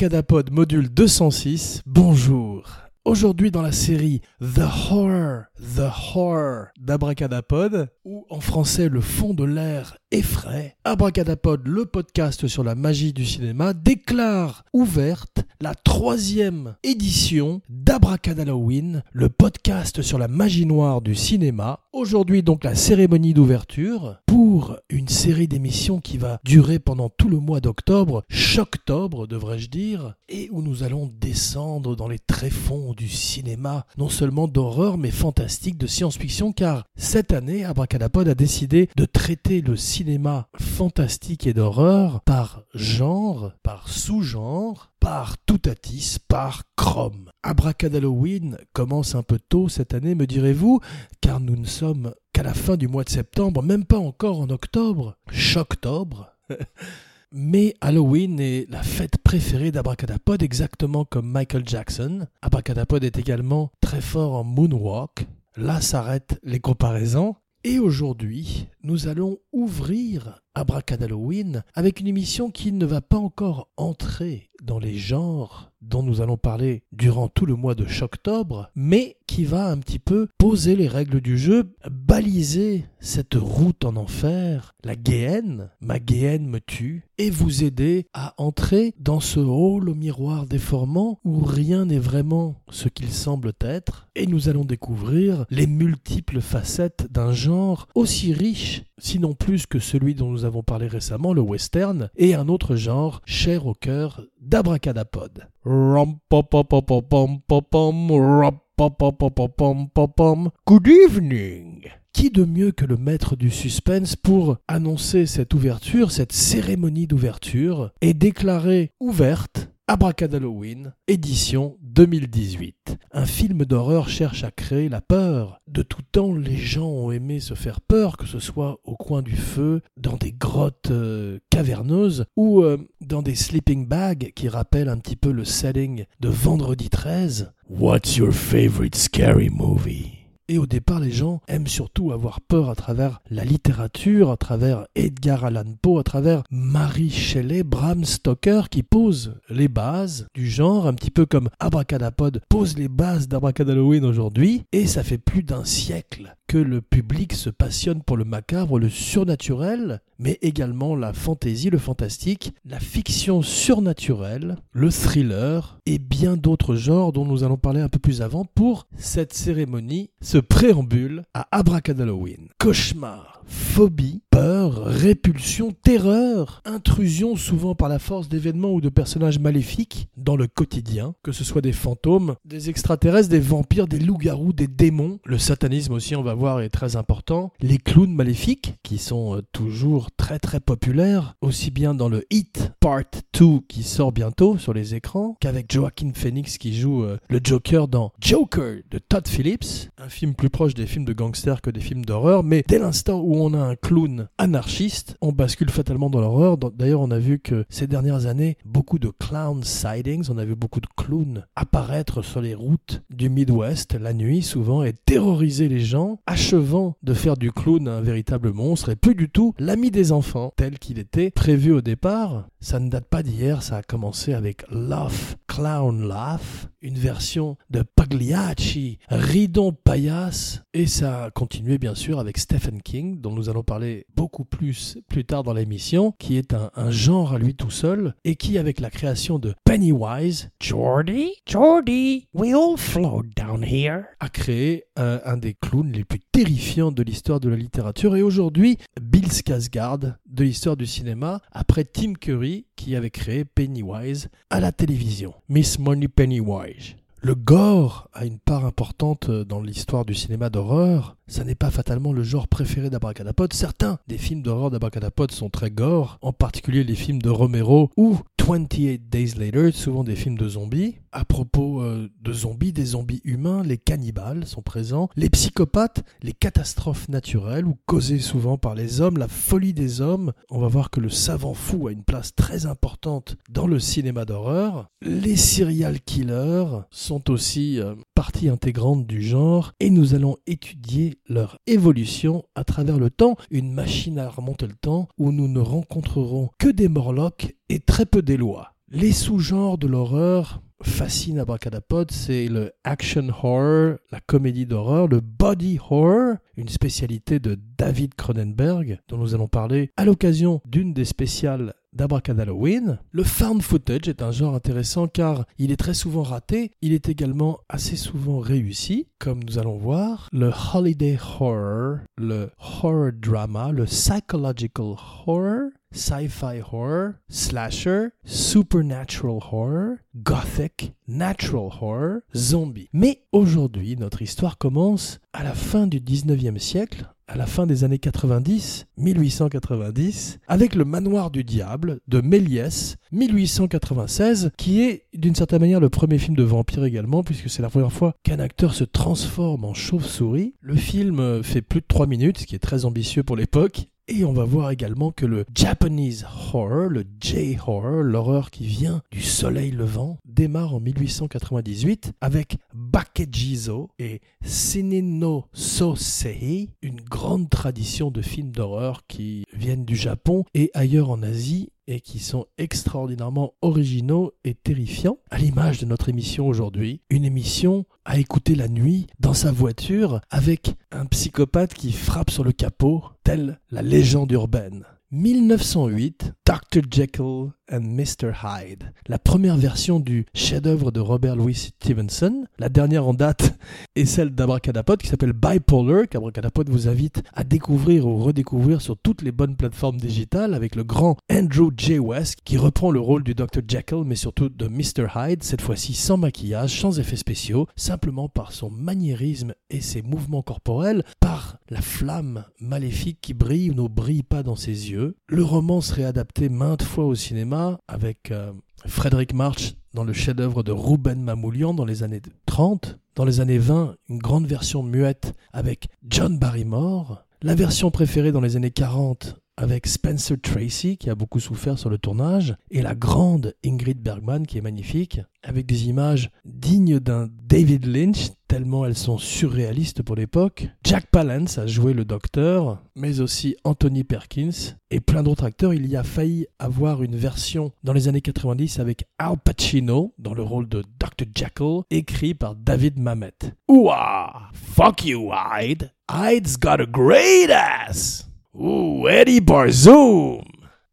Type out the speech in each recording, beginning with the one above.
Abracadapod module 206, bonjour. Aujourd'hui dans la série The Horror, The Horror d'Abracadapod, ou en français le fond de l'air effraie, Abracadapod, le podcast sur la magie du cinéma, déclare ouverte la troisième édition d'Abracadalloween, le podcast sur la magie noire du cinéma. Aujourd'hui donc la cérémonie d'ouverture pour une série d'émissions qui va durer pendant tout le mois d'octobre, choctobre devrais-je dire, et où nous allons descendre dans les tréfonds du cinéma, non seulement d'horreur mais fantastique, de science-fiction, car cette année Abracadapod a décidé de traiter le cinéma fantastique et d'horreur par genre, par sous-genre, par toutatis, par chrome. Abracadalloween commence un peu tôt cette année, me direz-vous, car nous ne sommes qu'à la fin du mois de septembre, même pas encore en octobre, choctobre. Mais Halloween est la fête préférée d'Abracadapod, exactement comme Michael Jackson. Abracadapod est également très fort en moonwalk. Là s'arrêtent les comparaisons. Et aujourd'hui, nous allons ouvrir Abracadalloween avec une émission qui ne va pas encore entrer dans les genres dont nous allons parler durant tout le mois de octobre, mais qui va un petit peu poser les règles du jeu, baliser cette route en enfer, la guéenne, ma guéenne me tue, et vous aider à entrer dans ce hall au miroir déformant où rien n'est vraiment ce qu'il semble être, et nous allons découvrir les multiples facettes d'un genre aussi riche, sinon plus que celui dont nous avons parlé récemment, le western, et un autre genre cher au cœur d'Abracadapod. Good evening. Qui de mieux que le maître du suspense pour annoncer cette ouverture, cette cérémonie d'ouverture, et déclarer ouverte Abracadalloween, édition 2018. Un film d'horreur cherche à créer la peur. De tout temps, les gens ont aimé se faire peur, que ce soit au coin du feu, dans des grottes euh, caverneuses ou euh, dans des sleeping bags qui rappellent un petit peu le setting de Vendredi 13. What's your favorite scary movie? Et au départ, les gens aiment surtout avoir peur à travers la littérature, à travers Edgar Allan Poe, à travers Mary Shelley, Bram Stoker, qui pose les bases du genre, un petit peu comme Abracadapod pose les bases d'Abracadalloween aujourd'hui. Et ça fait plus d'un siècle que le public se passionne pour le macabre, le surnaturel, mais également la fantaisie, le fantastique, la fiction surnaturelle, le thriller et bien d'autres genres dont nous allons parler un peu plus avant pour cette cérémonie, ce préambule à Abracadalloween. Cauchemar, phobie, peur, répulsion, terreur, intrusion souvent par la force d'événements ou de personnages maléfiques dans le quotidien, que ce soit des fantômes, des extraterrestres, des vampires, des loups-garous, des démons. Le satanisme aussi, on va est très important. Les clowns maléfiques, qui sont euh, toujours très très populaires, aussi bien dans le Hit Part 2 qui sort bientôt sur les écrans, qu'avec Joaquin Phoenix qui joue euh, le Joker dans Joker de Todd Phillips, un film plus proche des films de gangsters que des films d'horreur, mais dès l'instant où on a un clown anarchiste, on bascule fatalement dans l'horreur. D'ailleurs, on a vu que ces dernières années, beaucoup de clown sightings, on a vu beaucoup de clowns apparaître sur les routes du Midwest la nuit souvent et terroriser les gens, achevant de faire du clown un véritable monstre et plus du tout l'ami des enfants tel qu'il était prévu au départ. Ça ne date pas d'hier, ça a commencé avec Laugh, Clown Laugh, une version de Pagliacci, Ridon Paillasse, et ça a continué bien sûr avec Stephen King, dont nous allons parler beaucoup plus plus tard dans l'émission, qui est un, genre à lui tout seul, et qui avec la création de Pennywise, Jordy, Jordy, we all float down here, a créé un, un des clowns les plus terrifiants de l'histoire de la littérature, et aujourd'hui Bill Skarsgård de l'histoire du cinéma, après Tim Curry, qui avait créé Pennywise à la télévision. Miss Money Pennywise. Le gore a une part importante dans l'histoire du cinéma d'horreur. Ça n'est pas fatalement le genre préféré d'Abracadapod. Certains des films d'horreur d'Abracadapod sont très gore, en particulier les films de Romero ou 28 Days Later, souvent des films de zombies. À propos euh, de zombies, des zombies humains, les cannibales sont présents, les psychopathes, les catastrophes naturelles ou causées souvent par les hommes, la folie des hommes. On va voir que le savant fou a une place très importante dans le cinéma d'horreur. Les serial killers sont aussi euh, partie intégrante du genre et nous allons étudier leur évolution à travers le temps, une machine à remonter le temps où nous ne rencontrerons que des morlocks et très peu Les sous-genres de l'horreur fascinent Abracadapod, c'est le action horror, la comédie d'horreur, le body horror, une spécialité de David Cronenberg, dont nous allons parler à l'occasion d'une des spéciales d'Abracadalloween. Le found footage est un genre intéressant car il est très souvent raté, il est également assez souvent réussi, comme nous allons voir. Le holiday horror, le horror drama, le psychological horror, sci-fi horror, slasher, supernatural horror, gothic, natural horror, zombie. Mais aujourd'hui, notre histoire commence à la fin du 19e siècle, à la fin des années 90, 1890, avec le Manoir du Diable de Méliès, 1896, qui est d'une certaine manière le premier film de vampire également, puisque c'est la première fois qu'un acteur se transforme en chauve-souris. Le film fait plus de 3 minutes, ce qui est très ambitieux pour l'époque, et on va voir également que le Japanese horror, le J-horror, l'horreur qui vient du soleil levant, démarre en 1898 avec Bakejizo et Sinino Sosei, une grande tradition de films d'horreur qui viennent du Japon et ailleurs en Asie et qui sont extraordinairement originaux et terrifiants, à l'image de notre émission aujourd'hui, une émission à écouter la nuit dans sa voiture avec un psychopathe qui frappe sur le capot, telle la légende urbaine. 1908, Dr. Jekyll and Mr. Hyde, la première version du chef-d'œuvre de Robert Louis Stevenson. La dernière en date est celle d'Abracadapod qui s'appelle Bipolar, qu'Abracadapod vous invite à découvrir ou redécouvrir sur toutes les bonnes plateformes digitales avec le grand Andrew J. West qui reprend le rôle du Dr. Jekyll mais surtout de Mr. Hyde, cette fois-ci sans maquillage, sans effets spéciaux, simplement par son maniérisme et ses mouvements corporels, par la flamme maléfique qui brille ou ne brille pas dans ses yeux. Le roman serait adapté maintes fois au cinéma avec euh, Frédéric March dans le chef-d'œuvre de Ruben Mamoulian dans les années 30. Dans les années 20, une grande version muette avec John Barrymore. La version préférée dans les années 40 avec Spencer Tracy qui a beaucoup souffert sur le tournage et la grande Ingrid Bergman qui est magnifique avec des images dignes d'un David Lynch tellement elles sont surréalistes pour l'époque. Jack Palance a joué le docteur, mais aussi Anthony Perkins et plein d'autres acteurs. Il y a failli avoir une version dans les années 90 avec Al Pacino dans le rôle de Dr. Jekyll, écrit par David Mamet. Ouah! Fuck you, Hyde! Hyde's got a great ass! Ouh, Eddie Barzoom!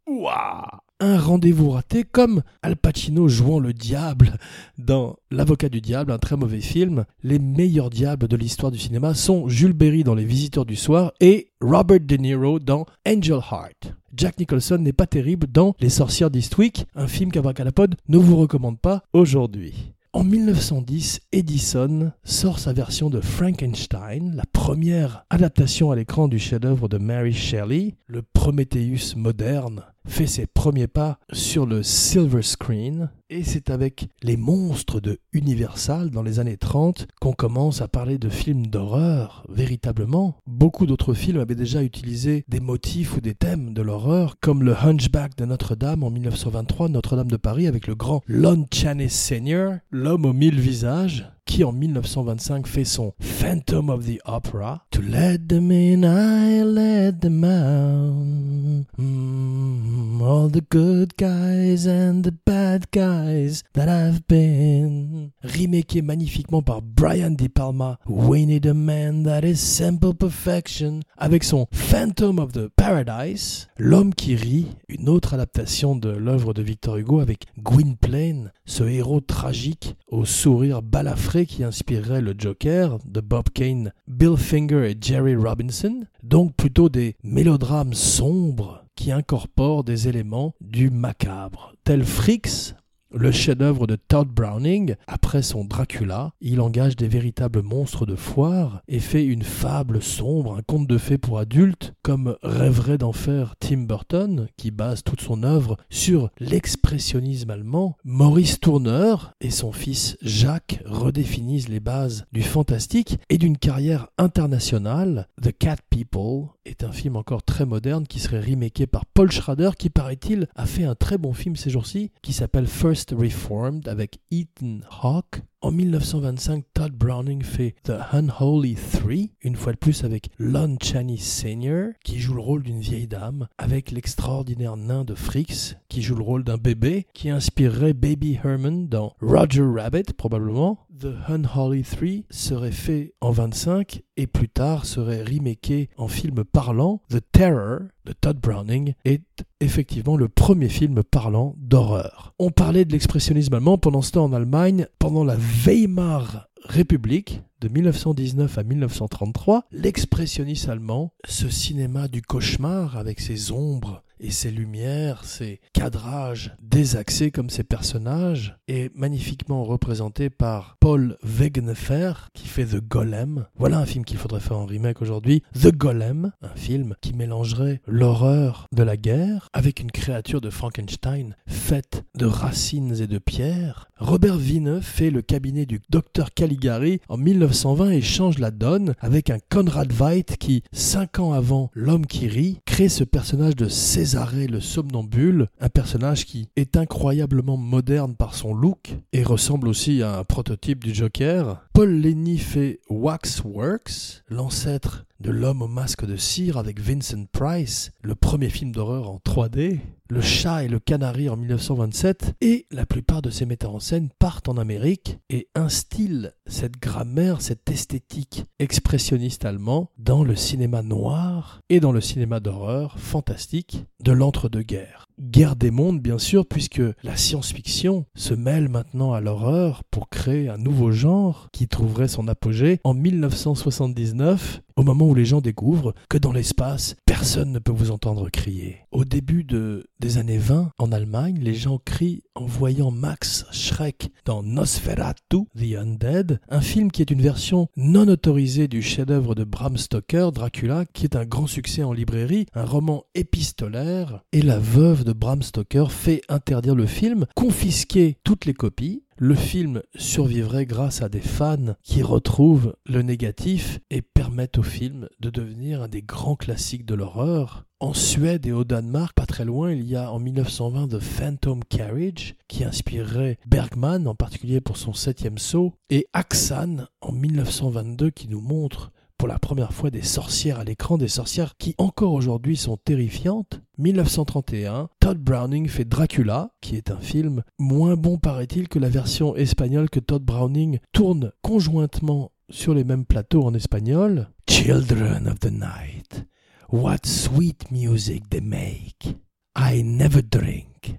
Ouah! Un rendez-vous raté comme Al Pacino jouant le diable dans L'avocat du diable, un très mauvais film. Les meilleurs diables de l'histoire du cinéma sont Jules Berry dans Les Visiteurs du Soir et Robert De Niro dans Angel Heart. Jack Nicholson n'est pas terrible dans Les Sorcières d'Eastwick, un film qu'Abracadapod ne vous recommande pas aujourd'hui. En 1910, Edison sort sa version de Frankenstein, la première adaptation à l'écran du chef-d'œuvre de Mary Shelley, le Prometheus moderne, fait ses premiers pas sur le silver screen et c'est avec les monstres de Universal dans les années 30 qu'on commence à parler de films d'horreur véritablement. Beaucoup d'autres films avaient déjà utilisé des motifs ou des thèmes de l'horreur comme le Hunchback de Notre-Dame en 1923, Notre-Dame de Paris avec le grand Lon Chaney Sr., l'homme aux mille visages qui en 1925 fait son Phantom of the Opera. To let them in, I let them out. Mm, all the good guys and the bad guys that I've been. Remaké magnifiquement par Brian De Palma. We need a man that is simple perfection. Avec son Phantom of the Paradise. L'homme qui rit, une autre adaptation de l'œuvre de Victor Hugo avec Gwynplaine, ce héros tragique au sourire balafré qui inspirerait le Joker de Bob Kane, Bill Finger et Jerry Robinson, donc plutôt des mélodrames sombres qui incorporent des éléments du macabre, tel Fricks le chef-d'œuvre de Todd Browning, après son Dracula, il engage des véritables monstres de foire et fait une fable sombre, un conte de fées pour adultes, comme rêverait d'en faire Tim Burton, qui base toute son œuvre sur l'expressionnisme allemand. Maurice Tourneur et son fils Jacques redéfinissent les bases du fantastique et d'une carrière internationale. The Cat People est un film encore très moderne qui serait remaké par Paul Schrader, qui paraît-il a fait un très bon film ces jours-ci, qui s'appelle First Reformed avec Ethan Hawke En 1925, Todd Browning fait The Unholy Three, une fois de plus avec Lon Chaney Sr., qui joue le rôle d'une vieille dame, avec l'extraordinaire nain de Fricks, qui joue le rôle d'un bébé, qui inspirerait Baby Herman dans Roger Rabbit, probablement. The Unholy Three serait fait en 25 et plus tard serait remaké en film parlant. The Terror de Todd Browning est effectivement le premier film parlant d'horreur. On parlait de l'expressionnisme allemand pendant ce temps en Allemagne, pendant la Weimar République, de 1919 à 1933, l'expressionnisme allemand, ce cinéma du cauchemar avec ses ombres et ses lumières, ses cadrages désaxés comme ses personnages, est magnifiquement représenté par Paul Wegenefer qui fait The Golem. Voilà un film qu'il faudrait faire en remake aujourd'hui. The Golem, un film qui mélangerait l'horreur de la guerre avec une créature de Frankenstein faite de racines et de pierres. Robert Wiener fait le cabinet du docteur Caligari en 1920 et change la donne avec un Conrad Veidt qui, cinq ans avant L'homme qui rit, crée ce personnage de Césarée le somnambule, un personnage qui est incroyablement moderne par son look et ressemble aussi à un prototype du Joker. Paul Lenny fait Waxworks, l'ancêtre de L'homme au masque de cire avec Vincent Price, le premier film d'horreur en 3D, Le chat et le canari en 1927, et la plupart de ces metteurs en scène partent en Amérique et instillent cette grammaire, cette esthétique expressionniste allemand dans le cinéma noir et dans le cinéma d'horreur fantastique de l'entre-deux-guerres guerre des mondes, bien sûr, puisque la science-fiction se mêle maintenant à l'horreur pour créer un nouveau genre qui trouverait son apogée en 1979, au moment où les gens découvrent que dans l'espace, personne ne peut vous entendre crier. Au début de, des années 20, en Allemagne, les gens crient en voyant Max Schreck dans Nosferatu, The Undead, un film qui est une version non autorisée du chef-d'œuvre de Bram Stoker, Dracula, qui est un grand succès en librairie, un roman épistolaire, et la veuve de Bram Stoker fait interdire le film, confisquer toutes les copies, le film survivrait grâce à des fans qui retrouvent le négatif et permettent au film de devenir un des grands classiques de l'horreur. En Suède et au Danemark, pas très loin, il y a en 1920 The Phantom Carriage, qui inspirerait Bergman, en particulier pour son septième saut, et Axan en 1922, qui nous montre pour la première fois des sorcières à l'écran, des sorcières qui encore aujourd'hui sont terrifiantes. 1931, Todd Browning fait Dracula, qui est un film moins bon paraît-il que la version espagnole que Todd Browning tourne conjointement sur les mêmes plateaux en espagnol. Children of the Night, what sweet music they make. I never drink.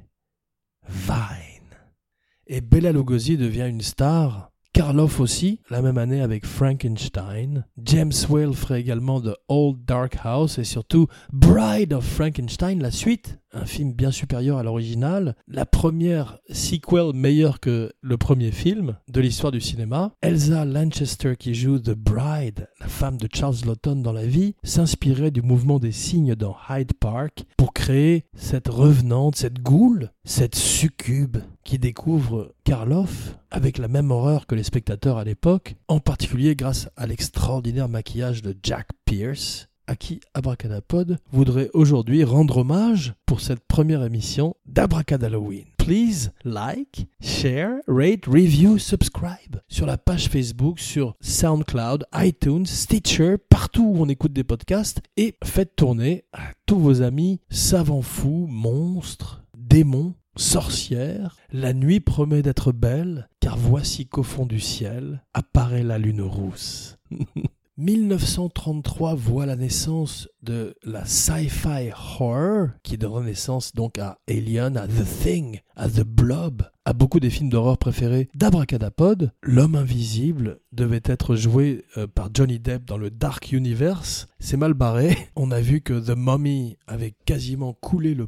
Vine. Et Bella Lugosi devient une star Karloff aussi, la même année avec Frankenstein. James Whale également The Old Dark House et surtout Bride of Frankenstein, la suite, un film bien supérieur à l'original, la première sequel meilleure que le premier film de l'histoire du cinéma. Elsa Lanchester qui joue The Bride, la femme de Charles Lawton dans la vie, s'inspirait du mouvement des cygnes dans Hyde Park pour créer cette revenante, cette goule, cette succube qui découvre Karloff avec la même horreur que les spectateurs à l'époque, en particulier grâce à l'extraordinaire maquillage de Jack Pierce à qui Abracadapod voudrait aujourd'hui rendre hommage pour cette première émission d'Abracadalloween. Please like, share, rate, review, subscribe sur la page Facebook, sur SoundCloud, iTunes, Stitcher, partout où on écoute des podcasts et faites tourner à tous vos amis savants fous, monstres, démons, sorcières. La nuit promet d'être belle, car voici qu'au fond du ciel apparaît la lune rousse. 1933 voit la naissance de la sci-fi horror, qui donne naissance donc à Alien, à The Thing, à The Blob, à beaucoup des films d'horreur préférés d'Abracadapod. L'homme invisible devait être joué euh, par Johnny Depp dans le Dark Universe. C'est mal barré. On a vu que The Mummy avait quasiment coulé le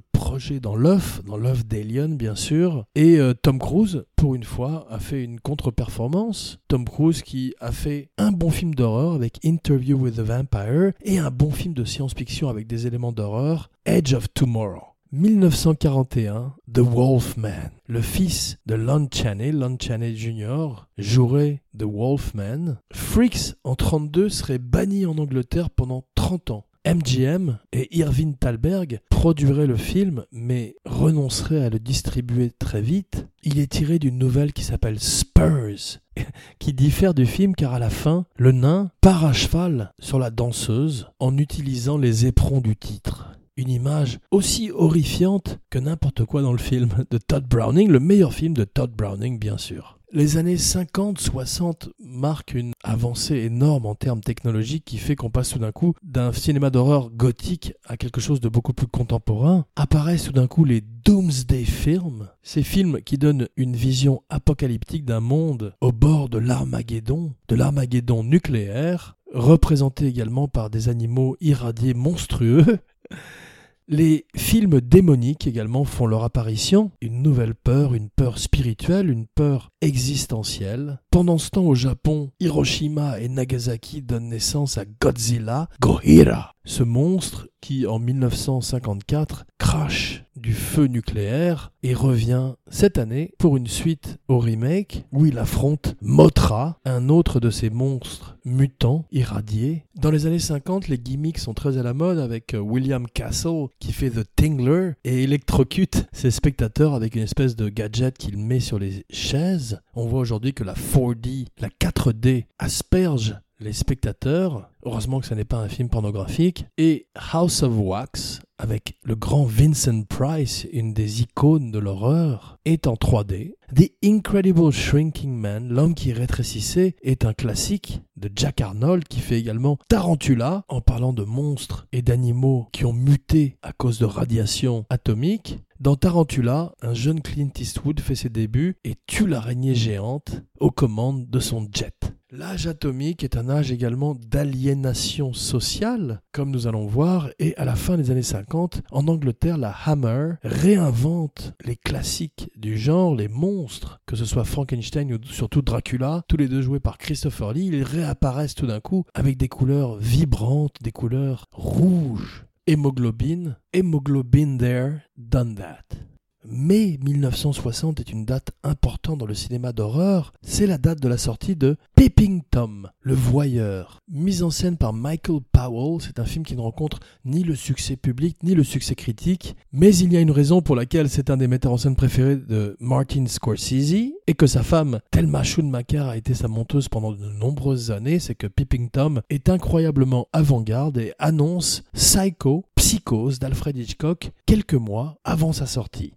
dans l'œuf, dans l'œuf d'Alien bien sûr. Et euh, Tom Cruise, pour une fois, a fait une contre-performance. Tom Cruise qui a fait un bon film d'horreur avec Interview with the Vampire et un bon film de science-fiction avec des éléments d'horreur, Edge of Tomorrow. 1941, The Wolfman, le fils de Lon Chaney, Lon Chaney Jr., jouerait The Wolfman. Freaks, en 32, serait banni en Angleterre pendant 30 ans. MGM et Irving Thalberg produiraient le film mais renonceraient à le distribuer très vite. Il est tiré d'une nouvelle qui s'appelle Spurs, qui diffère du film car à la fin, le nain part à cheval sur la danseuse en utilisant les éperons du titre une image aussi horrifiante que n'importe quoi dans le film de Todd Browning, le meilleur film de Todd Browning bien sûr. Les années 50-60 marquent une avancée énorme en termes technologiques qui fait qu'on passe tout d'un coup d'un cinéma d'horreur gothique à quelque chose de beaucoup plus contemporain. Apparaissent tout d'un coup les Doomsday Films, ces films qui donnent une vision apocalyptique d'un monde au bord de l'Armageddon, de l'Armageddon nucléaire, représenté également par des animaux irradiés monstrueux. Les films démoniques également font leur apparition, une nouvelle peur, une peur spirituelle, une peur existentielle. Pendant ce temps au Japon, Hiroshima et Nagasaki donnent naissance à Godzilla, Gohira, ce monstre qui en 1954 crache du feu nucléaire et revient cette année pour une suite au remake où il affronte Mothra, un autre de ces monstres mutants irradiés. Dans les années 50, les gimmicks sont très à la mode avec William Castle qui fait The Tingler et électrocute ses spectateurs avec une espèce de gadget qu'il met sur les chaises. On voit aujourd'hui que la 4D, la 4D asperge les spectateurs. Heureusement que ce n'est pas un film pornographique. Et House of Wax, avec le grand Vincent Price, une des icônes de l'horreur, est en 3D. The Incredible Shrinking Man, l'homme qui rétrécissait, est un classique de Jack Arnold qui fait également Tarantula en parlant de monstres et d'animaux qui ont muté à cause de radiation atomique. Dans Tarantula, un jeune Clint Eastwood fait ses débuts et tue l'araignée géante aux commandes de son jet. L'âge atomique est un âge également d'aliénation sociale, comme nous allons voir, et à la fin des années 50, en Angleterre, la Hammer réinvente les classiques du genre, les monstres, que ce soit Frankenstein ou surtout Dracula, tous les deux joués par Christopher Lee, ils réapparaissent tout d'un coup avec des couleurs vibrantes, des couleurs rouges. Hémoglobine, hémoglobine there, done that. Mai 1960 est une date importante dans le cinéma d'horreur. C'est la date de la sortie de Peeping Tom, le voyeur. Mise en scène par Michael Powell, c'est un film qui ne rencontre ni le succès public ni le succès critique. Mais il y a une raison pour laquelle c'est un des metteurs en scène préférés de Martin Scorsese et que sa femme, Thelma Schoonmaker, a été sa monteuse pendant de nombreuses années. C'est que Peeping Tom est incroyablement avant-garde et annonce Psycho, Psychose d'Alfred Hitchcock quelques mois avant sa sortie.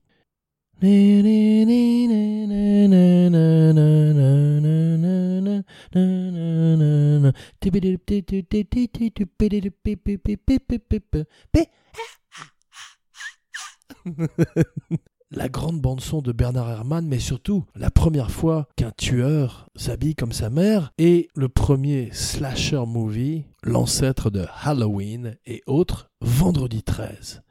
la grande bande-son de Bernard Herrmann, mais surtout la première fois qu'un tueur s'habille comme sa mère et le premier slasher movie, l'ancêtre de Halloween et autres, Vendredi 13.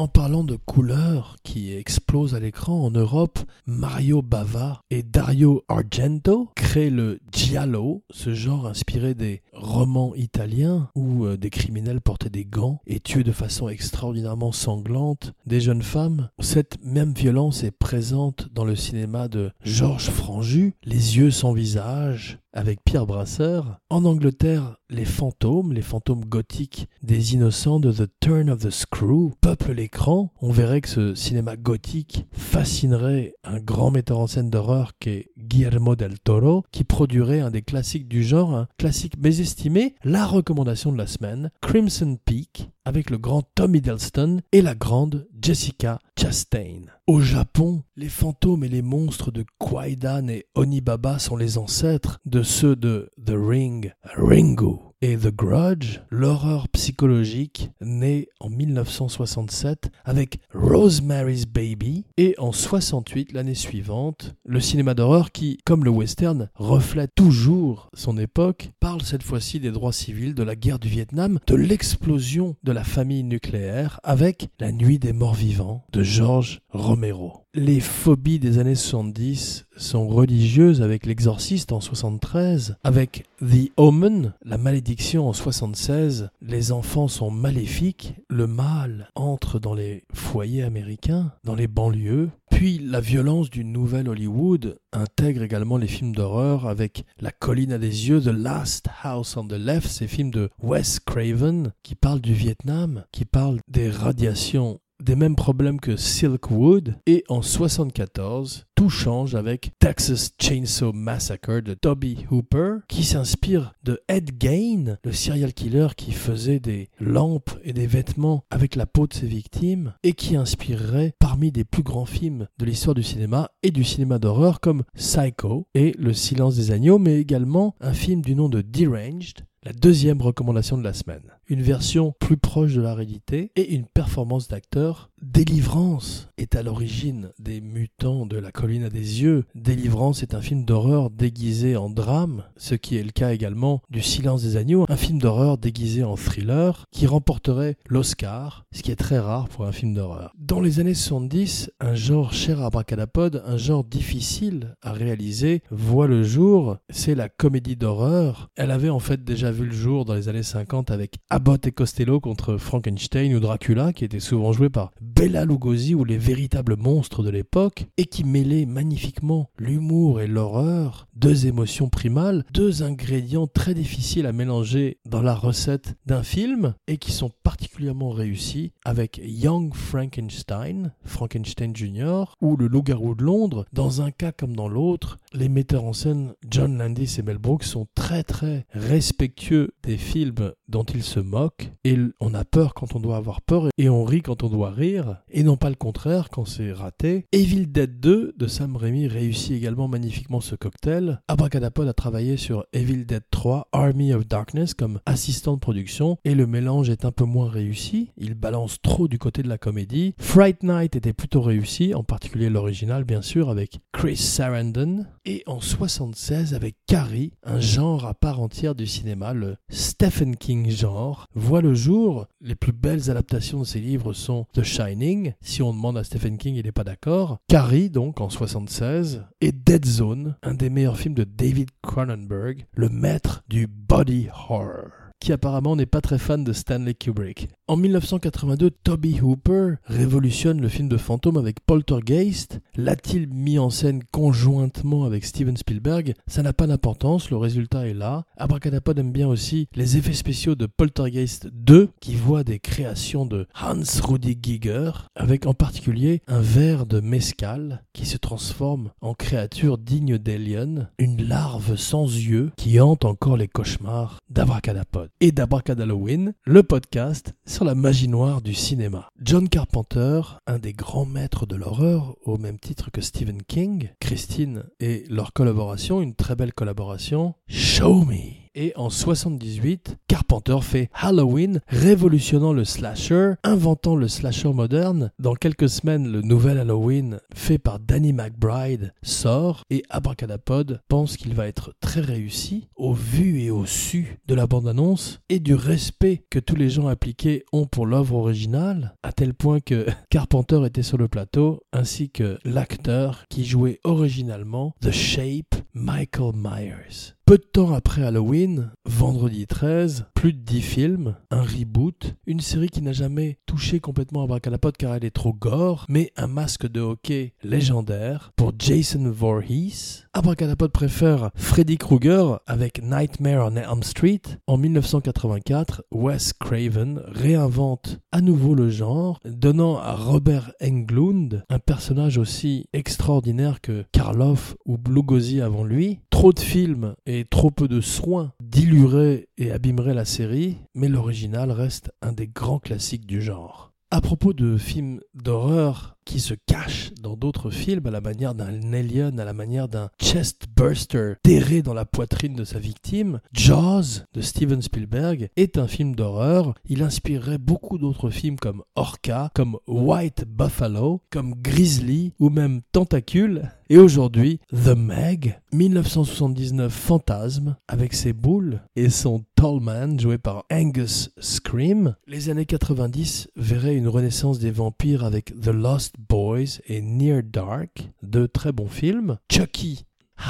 En parlant de couleurs qui explosent à l'écran en Europe, Mario Bava et Dario Argento créent le giallo, ce genre inspiré des romans italiens où euh, des criminels portaient des gants et tuaient de façon extraordinairement sanglante des jeunes femmes. Cette même violence est présente dans le cinéma de Georges Franju, Les yeux sans visage, avec Pierre Brasseur. En Angleterre, les fantômes, les fantômes gothiques des innocents de The Turn of the Screw peuplent l'écran. On verrait que ce cinéma gothique fascinerait un grand metteur en scène d'horreur qu'est Guillermo del Toro, qui produirait un des classiques du genre, un classique mésestimé, la recommandation de la semaine, Crimson Peak, avec le grand Tom Hiddleston et la grande Jessica Chastain. Au Japon, les fantômes et les monstres de Kwaidan et Onibaba sont les ancêtres de ceux de The Ring, Ringo et The Grudge, l'horreur psychologique née en 1967 avec Rosemary's Baby et en 68 l'année suivante, le cinéma d'horreur qui, comme le western, reflète toujours son époque, parle cette fois-ci des droits civils, de la guerre du Vietnam, de l'explosion de la famille nucléaire avec La nuit des morts vivants de George Romero. Les phobies des années 70 sont religieuses avec l'exorciste en 73, avec The Omen, la malédiction en 76, les enfants sont maléfiques, le mal entre dans les foyers américains, dans les banlieues, Puis la violence du nouvel Hollywood intègre également les films d'horreur avec La colline à des yeux, The Last House on the Left, ces films de Wes Craven qui parlent du Vietnam, qui parlent des radiations des mêmes problèmes que Silkwood et en 74 tout change avec Texas Chainsaw Massacre de Toby Hooper qui s'inspire de Ed Gein, le serial killer qui faisait des lampes et des vêtements avec la peau de ses victimes et qui inspirerait parmi des plus grands films de l'histoire du cinéma et du cinéma d'horreur comme Psycho et Le silence des agneaux mais également un film du nom de Deranged la deuxième recommandation de la semaine. Une version plus proche de la réalité et une performance d'acteur. Délivrance est à l'origine des mutants de la colline à des yeux. Délivrance est un film d'horreur déguisé en drame, ce qui est le cas également du Silence des agneaux, un film d'horreur déguisé en thriller qui remporterait l'Oscar, ce qui est très rare pour un film d'horreur. Dans les années 70, un genre cher à Abracadapod, un genre difficile à réaliser, voit le jour, c'est la comédie d'horreur. Elle avait en fait déjà vu le jour dans les années 50 avec Abbott et Costello contre Frankenstein ou Dracula, qui était souvent joué par Bella Lugosi ou les véritables monstres de l'époque, et qui mêlait magnifiquement l'humour et l'horreur, deux émotions primales, deux ingrédients très difficiles à mélanger dans la recette d'un film, et qui sont particulièrement réussis avec Young Frankenstein, Frankenstein Jr., ou Le Loup-garou de Londres. Dans un cas comme dans l'autre, les metteurs en scène John Landis et Mel Brooks sont très très respectueux des films dont il se moque, et on a peur quand on doit avoir peur, et on rit quand on doit rire, et non pas le contraire quand c'est raté. Evil Dead 2 de Sam Raimi réussit également magnifiquement ce cocktail. Abracadapod a travaillé sur Evil Dead 3 Army of Darkness comme assistant de production, et le mélange est un peu moins réussi, il balance trop du côté de la comédie. Fright Night était plutôt réussi, en particulier l'original bien sûr, avec Chris Sarandon, et en 76 avec Carrie, un genre à part entière du cinéma, le Stephen King genre, voit le jour. Les plus belles adaptations de ses livres sont The Shining, si on demande à Stephen King, il n'est pas d'accord. Carrie, donc, en 76, et Dead Zone, un des meilleurs films de David Cronenberg, le maître du body horror qui apparemment n'est pas très fan de Stanley Kubrick. En 1982, Toby Hooper révolutionne le film de fantôme avec Poltergeist. L'a-t-il mis en scène conjointement avec Steven Spielberg? Ça n'a pas d'importance, le résultat est là. Abracadapod aime bien aussi les effets spéciaux de Poltergeist 2, qui voit des créations de Hans Rudi Giger, avec en particulier un verre de mescal qui se transforme en créature digne d'Alien, une larve sans yeux qui hante encore les cauchemars d'Abracadapod et d'Abracadalloween, le podcast sur la magie noire du cinéma. John Carpenter, un des grands maîtres de l'horreur, au même titre que Stephen King, Christine et leur collaboration, une très belle collaboration, Show Me. Et en 78, Carpenter fait Halloween, révolutionnant le slasher, inventant le slasher moderne. Dans quelques semaines, le nouvel Halloween, fait par Danny McBride, sort et Abracadapod pense qu'il va être très réussi au vu et au su de la bande-annonce et du respect que tous les gens impliqués ont pour l'œuvre originale, à tel point que Carpenter était sur le plateau, ainsi que l'acteur qui jouait originalement The Shape, Michael Myers. Peu de temps après Halloween, vendredi 13, plus de 10 films, un reboot, une série qui n'a jamais touché complètement Abracadapod car elle est trop gore, mais un masque de hockey légendaire pour Jason Voorhees. Abracadapod préfère Freddy Krueger avec Nightmare on Elm Street. En 1984, Wes Craven réinvente à nouveau le genre, donnant à Robert Englund, un personnage aussi extraordinaire que Karloff ou Lugosi avant lui. Trop de films et trop peu de soins dilueraient et abîmeraient la série, mais l'original reste un des grands classiques du genre. À propos de films d'horreur qui se cache dans d'autres films à la manière d'un alien, à la manière d'un chest burster terré dans la poitrine de sa victime. Jaws de Steven Spielberg est un film d'horreur. Il inspirerait beaucoup d'autres films comme Orca, comme White Buffalo, comme Grizzly ou même Tentacule. Et aujourd'hui, The Meg, 1979 fantasme, avec ses boules et son Tallman joué par Angus Scream. Les années 90 verraient une renaissance des vampires avec The Lost Boys et Near Dark, deux très bons films. Chucky.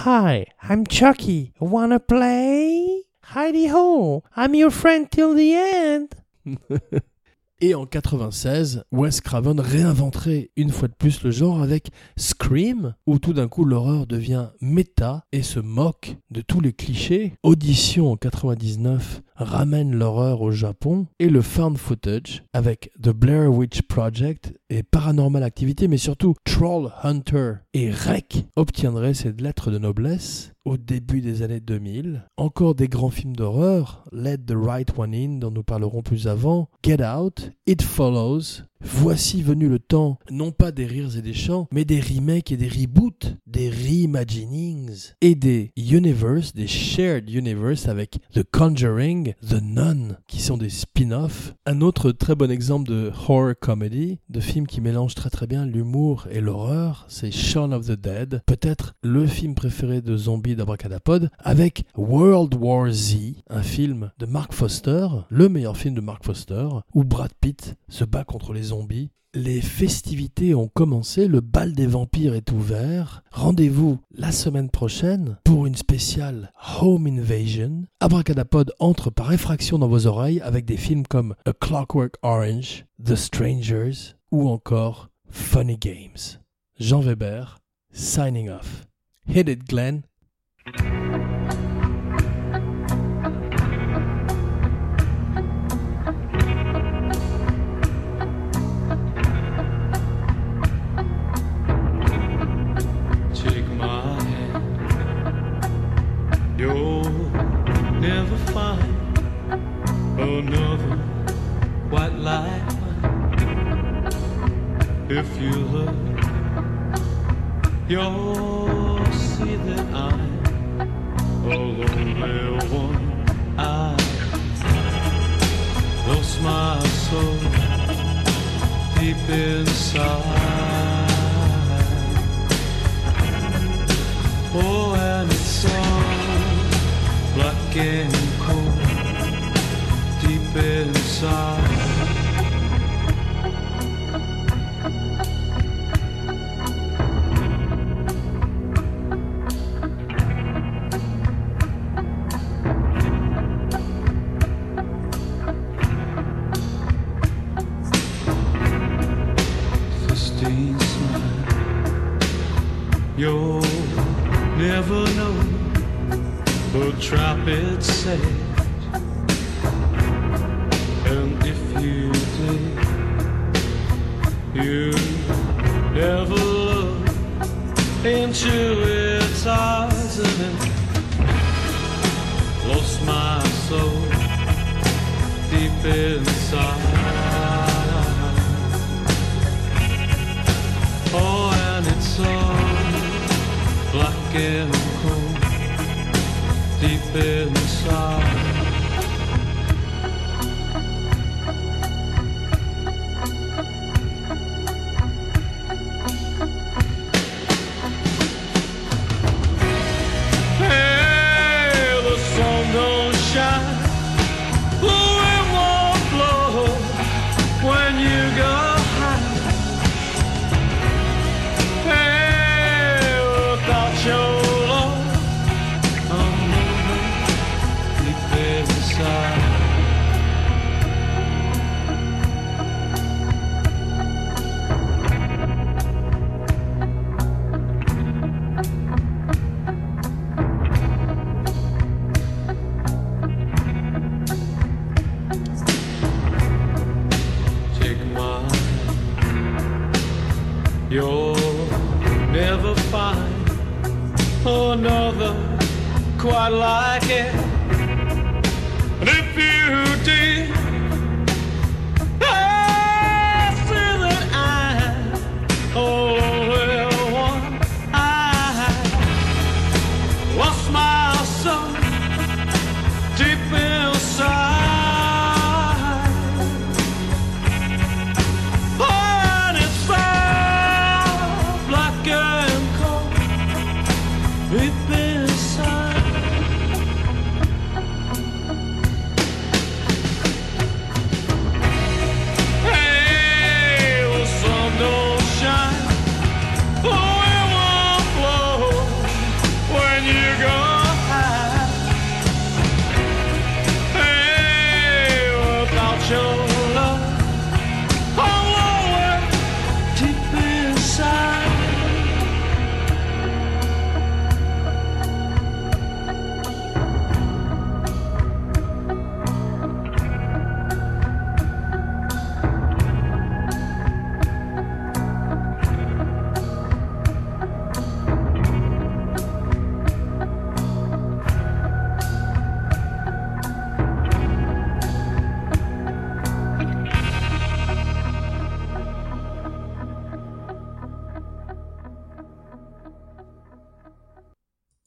Hi, I'm Chucky. Wanna play? Heidi ho, I'm your friend till the end. Et en 96, Wes Craven réinventerait une fois de plus le genre avec Scream, où tout d'un coup l'horreur devient méta et se moque de tous les clichés. Audition en 99 ramène l'horreur au Japon et le found footage avec The Blair Witch Project et Paranormal Activity, mais surtout Troll Hunter et Rec obtiendraient cette lettre de noblesse au début des années 2000. Encore des grands films d'horreur, Let the Right One In, dont nous parlerons plus avant, Get Out, It Follows. Voici venu le temps, non pas des rires et des chants, mais des remakes et des reboots, des reimaginings et des universe, des shared universe avec The Conjuring, The Nun, qui sont des spin-offs. Un autre très bon exemple de horror comedy, de film qui mélange très très bien l'humour et l'horreur, c'est Shaun of the Dead, peut-être le film préféré de zombies d'Abracadapod, avec World War Z, un film de Mark Foster, le meilleur film de Mark Foster, où Brad Pitt se bat contre les Les festivités ont commencé, le bal des vampires est ouvert. Rendez-vous la semaine prochaine pour une spéciale Home Invasion. Abracadapod entre par effraction dans vos oreilles avec des films comme A Clockwork Orange, The Strangers ou encore Funny Games. Jean Weber, signing off. Hit it, Glenn. If you look, you'll see that I'm a lonely one. I lost my soul deep inside. Oh, and it's so black and cold deep inside. You never look into its eyes and it lost my soul deep inside. Oh, and it's so black and cold deep inside.